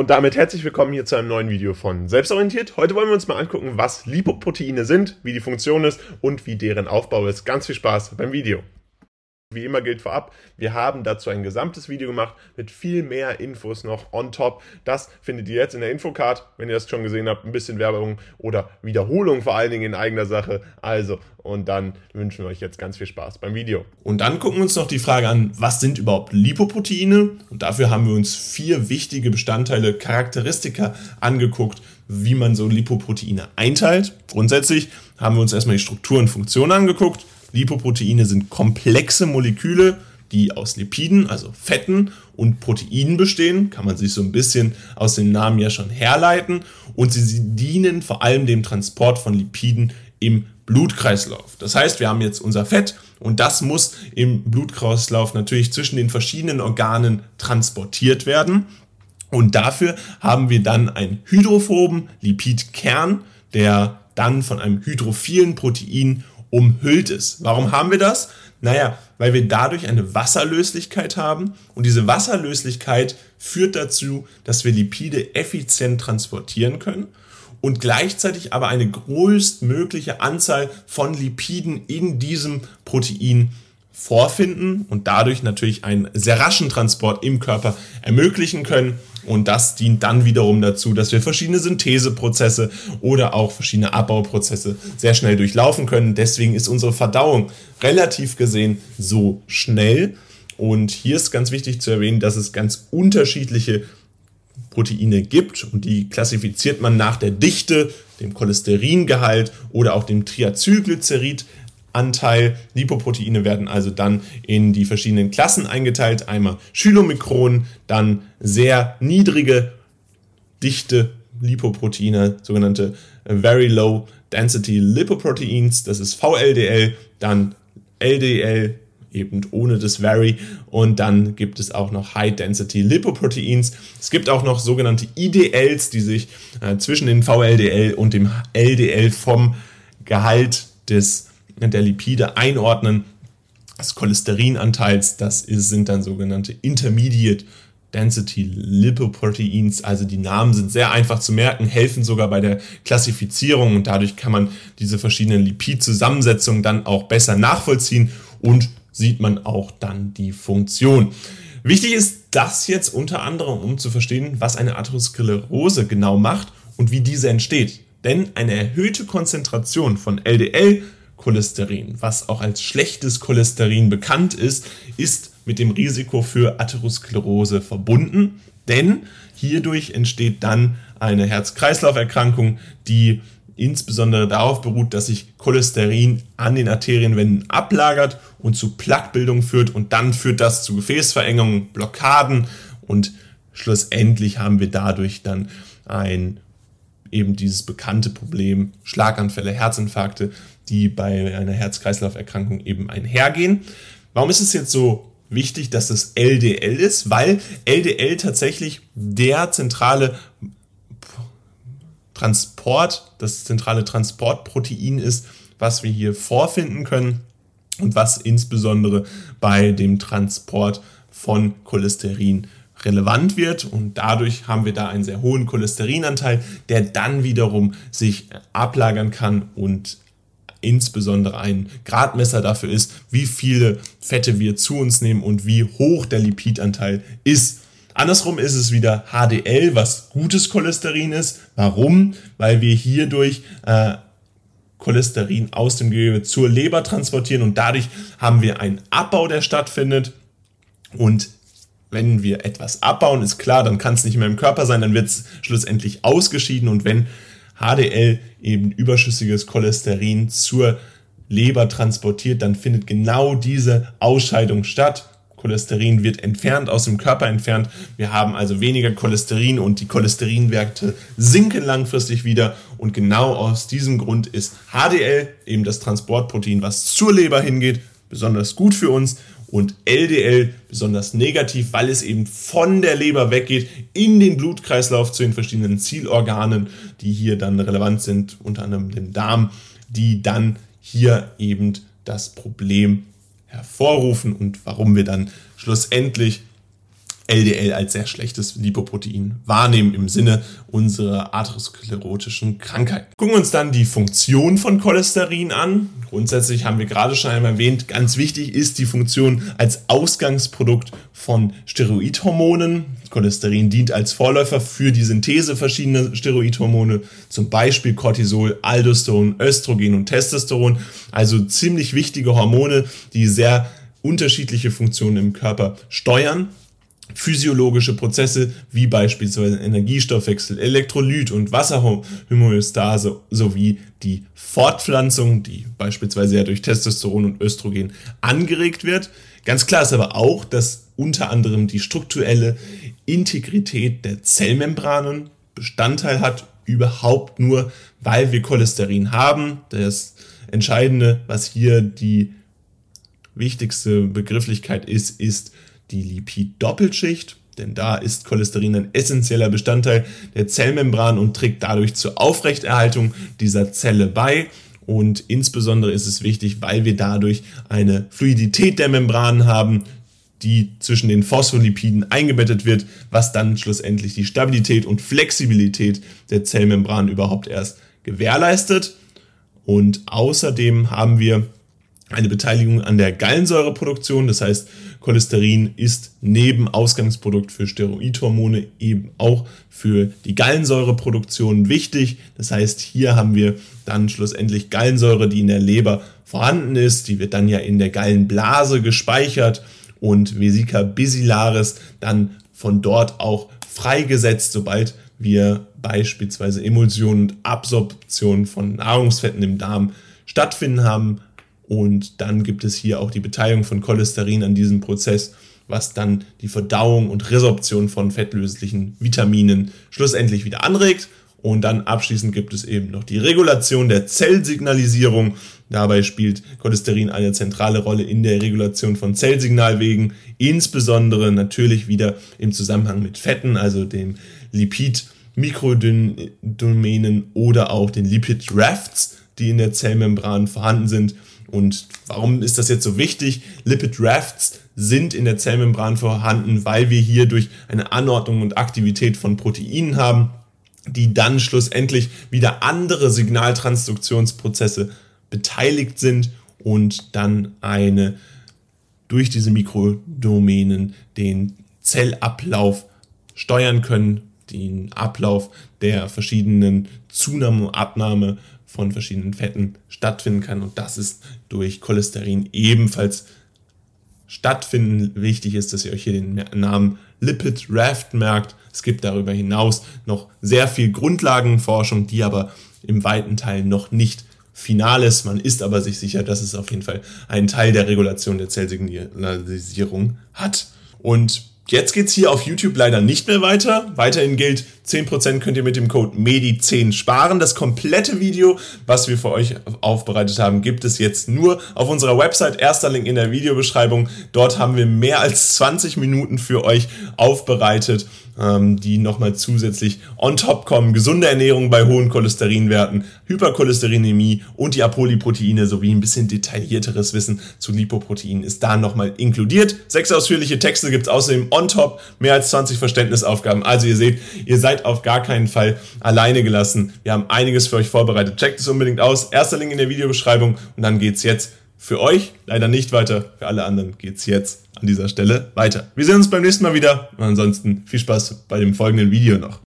Und damit herzlich willkommen hier zu einem neuen Video von Selbstorientiert. Heute wollen wir uns mal angucken, was Lipoproteine sind, wie die Funktion ist und wie deren Aufbau ist. Ganz viel Spaß beim Video. Wie immer gilt vorab, wir haben dazu ein gesamtes Video gemacht mit viel mehr Infos noch on top. Das findet ihr jetzt in der Infocard, wenn ihr das schon gesehen habt, ein bisschen Werbung oder Wiederholung vor allen Dingen in eigener Sache. Also, und dann wünschen wir euch jetzt ganz viel Spaß beim Video. Und dann gucken wir uns noch die Frage an, was sind überhaupt Lipoproteine? Und dafür haben wir uns vier wichtige Bestandteile, Charakteristika angeguckt, wie man so Lipoproteine einteilt. Grundsätzlich haben wir uns erstmal die Struktur und Funktion angeguckt Lipoproteine sind komplexe Moleküle, die aus Lipiden, also Fetten und Proteinen bestehen, kann man sich so ein bisschen aus dem Namen ja schon herleiten. Und sie dienen vor allem dem Transport von Lipiden im Blutkreislauf. Das heißt, wir haben jetzt unser Fett und das muss im Blutkreislauf natürlich zwischen den verschiedenen Organen transportiert werden. Und dafür haben wir dann einen hydrophoben Lipidkern, der dann von einem hydrophilen Protein umhüllt ist. Warum haben wir das? Naja, weil wir dadurch eine Wasserlöslichkeit haben und diese Wasserlöslichkeit führt dazu, dass wir Lipide effizient transportieren können und gleichzeitig aber eine größtmögliche Anzahl von Lipiden in diesem Protein vorfinden und dadurch natürlich einen sehr raschen Transport im Körper ermöglichen können. Und das dient dann wiederum dazu, dass wir verschiedene Syntheseprozesse oder auch verschiedene Abbauprozesse sehr schnell durchlaufen können. Deswegen ist unsere Verdauung relativ gesehen so schnell. Und hier ist ganz wichtig zu erwähnen, dass es ganz unterschiedliche Proteine gibt und die klassifiziert man nach der Dichte, dem Cholesteringehalt oder auch dem Triacylglycerid Anteil. Lipoproteine werden also dann in die verschiedenen Klassen eingeteilt. Einmal Chylomikron, dann sehr niedrige Dichte Lipoproteine, sogenannte Very Low Density Lipoproteins, das ist VLDL, dann LDL, eben ohne das Very und dann gibt es auch noch High Density Lipoproteins. Es gibt auch noch sogenannte IDLs, die sich äh, zwischen dem VLDL und dem LDL vom Gehalt des der Lipide einordnen, des Cholesterinanteils, das ist, sind dann sogenannte Intermediate Density Lipoproteins, also die Namen sind sehr einfach zu merken, helfen sogar bei der Klassifizierung und dadurch kann man diese verschiedenen Lipidzusammensetzungen dann auch besser nachvollziehen und sieht man auch dann die Funktion. Wichtig ist das jetzt unter anderem, um zu verstehen, was eine Atherosklerose genau macht und wie diese entsteht. Denn eine erhöhte Konzentration von LDL Cholesterin, was auch als schlechtes Cholesterin bekannt ist, ist mit dem Risiko für Atherosklerose verbunden, denn hierdurch entsteht dann eine Herz-Kreislauf-Erkrankung, die insbesondere darauf beruht, dass sich Cholesterin an den Arterienwänden ablagert und zu Plaquebildung führt. Und dann führt das zu Gefäßverengungen, Blockaden. Und schlussendlich haben wir dadurch dann ein eben dieses bekannte Problem Schlaganfälle, Herzinfarkte, die bei einer Herz-Kreislauf-Erkrankung eben einhergehen. Warum ist es jetzt so wichtig, dass es LDL ist? Weil LDL tatsächlich der zentrale Transport, das zentrale Transportprotein ist, was wir hier vorfinden können und was insbesondere bei dem Transport von Cholesterin relevant wird und dadurch haben wir da einen sehr hohen Cholesterinanteil, der dann wiederum sich ablagern kann und insbesondere ein Gradmesser dafür ist, wie viele Fette wir zu uns nehmen und wie hoch der Lipidanteil ist. Andersrum ist es wieder HDL, was gutes Cholesterin ist. Warum? Weil wir hierdurch äh, Cholesterin aus dem Gewebe zur Leber transportieren und dadurch haben wir einen Abbau, der stattfindet. Und wenn wir etwas abbauen, ist klar, dann kann es nicht mehr im Körper sein, dann wird es schlussendlich ausgeschieden und wenn HDL eben überschüssiges Cholesterin zur Leber transportiert, dann findet genau diese Ausscheidung statt. Cholesterin wird entfernt, aus dem Körper entfernt. Wir haben also weniger Cholesterin und die Cholesterinwerte sinken langfristig wieder. Und genau aus diesem Grund ist HDL eben das Transportprotein, was zur Leber hingeht, besonders gut für uns und LDL besonders negativ, weil es eben von der Leber weggeht in den Blutkreislauf zu den verschiedenen Zielorganen, die hier dann relevant sind, unter anderem dem Darm, die dann hier eben das Problem hervorrufen. Und warum wir dann schlussendlich LDL als sehr schlechtes Lipoprotein wahrnehmen im Sinne unserer atherosklerotischen Krankheit. Gucken wir uns dann die Funktion von Cholesterin an. Grundsätzlich haben wir gerade schon einmal erwähnt, ganz wichtig ist die Funktion als Ausgangsprodukt von Steroidhormonen. Cholesterin dient als Vorläufer für die Synthese verschiedener Steroidhormone, zum Beispiel Cortisol, Aldosteron, Östrogen und Testosteron. Also ziemlich wichtige Hormone, die sehr unterschiedliche Funktionen im Körper steuern physiologische Prozesse wie beispielsweise Energiestoffwechsel, Elektrolyt und Wasserhomöostase sowie die Fortpflanzung, die beispielsweise ja durch Testosteron und Östrogen angeregt wird. Ganz klar ist aber auch, dass unter anderem die strukturelle Integrität der Zellmembranen Bestandteil hat, überhaupt nur, weil wir Cholesterin haben. Das Entscheidende, was hier die wichtigste Begrifflichkeit ist, ist die Lipid-Doppelschicht, denn da ist Cholesterin ein essentieller Bestandteil der Zellmembran und trägt dadurch zur Aufrechterhaltung dieser Zelle bei. Und insbesondere ist es wichtig, weil wir dadurch eine Fluidität der Membranen haben, die zwischen den Phospholipiden eingebettet wird, was dann schlussendlich die Stabilität und Flexibilität der Zellmembran überhaupt erst gewährleistet. Und außerdem haben wir eine Beteiligung an der Gallensäureproduktion. Das heißt, Cholesterin ist neben Ausgangsprodukt für Steroidhormone eben auch für die Gallensäureproduktion wichtig. Das heißt, hier haben wir dann schlussendlich Gallensäure, die in der Leber vorhanden ist. Die wird dann ja in der Gallenblase gespeichert und Vesica basilaris dann von dort auch freigesetzt, sobald wir beispielsweise Emulsion und Absorption von Nahrungsfetten im Darm stattfinden haben, und dann gibt es hier auch die Beteiligung von Cholesterin an diesem Prozess, was dann die Verdauung und Resorption von fettlöslichen Vitaminen schlussendlich wieder anregt. Und dann abschließend gibt es eben noch die Regulation der Zellsignalisierung. Dabei spielt Cholesterin eine zentrale Rolle in der Regulation von Zellsignalwegen, insbesondere natürlich wieder im Zusammenhang mit Fetten, also dem Lipid Mikrodomänen oder auch den Lipid Rafts, die in der Zellmembran vorhanden sind. Und warum ist das jetzt so wichtig? Lipid Rafts sind in der Zellmembran vorhanden, weil wir hier durch eine Anordnung und Aktivität von Proteinen haben, die dann schlussendlich wieder andere Signaltransduktionsprozesse beteiligt sind und dann eine durch diese Mikrodomänen den Zellablauf steuern können, den Ablauf der verschiedenen Zunahme und Abnahme von verschiedenen Fetten stattfinden kann. Und das ist durch Cholesterin ebenfalls stattfinden. Wichtig ist, dass ihr euch hier den Namen Lipid Raft merkt. Es gibt darüber hinaus noch sehr viel Grundlagenforschung, die aber im weiten Teil noch nicht final ist. Man ist aber sich sicher, dass es auf jeden Fall einen Teil der Regulation der Zellsignalisierung hat. Und Jetzt geht's hier auf YouTube leider nicht mehr weiter. Weiterhin gilt, 10% könnt ihr mit dem Code MEDI10 sparen. Das komplette Video, was wir für euch aufbereitet haben, gibt es jetzt nur auf unserer Website. Erster Link in der Videobeschreibung. Dort haben wir mehr als 20 Minuten für euch aufbereitet ähm, die nochmal zusätzlich on top kommen. Gesunde Ernährung bei hohen Cholesterinwerten, Hypercholesterinämie und die Apolyproteine sowie ein bisschen detaillierteres Wissen zu Lipoproteinen ist da nochmal inkludiert. Sechs ausführliche Texte gibt es außerdem on top, mehr als 20 Verständnisaufgaben. Also ihr seht, ihr seid auf gar keinen Fall alleine gelassen. Wir haben einiges für euch vorbereitet. Checkt es unbedingt aus. Erster Link in der Videobeschreibung und dann geht's jetzt für euch leider nicht weiter. Für alle anderen geht's jetzt an dieser Stelle weiter. Wir sehen uns beim nächsten Mal wieder. Und ansonsten viel Spaß bei dem folgenden Video noch.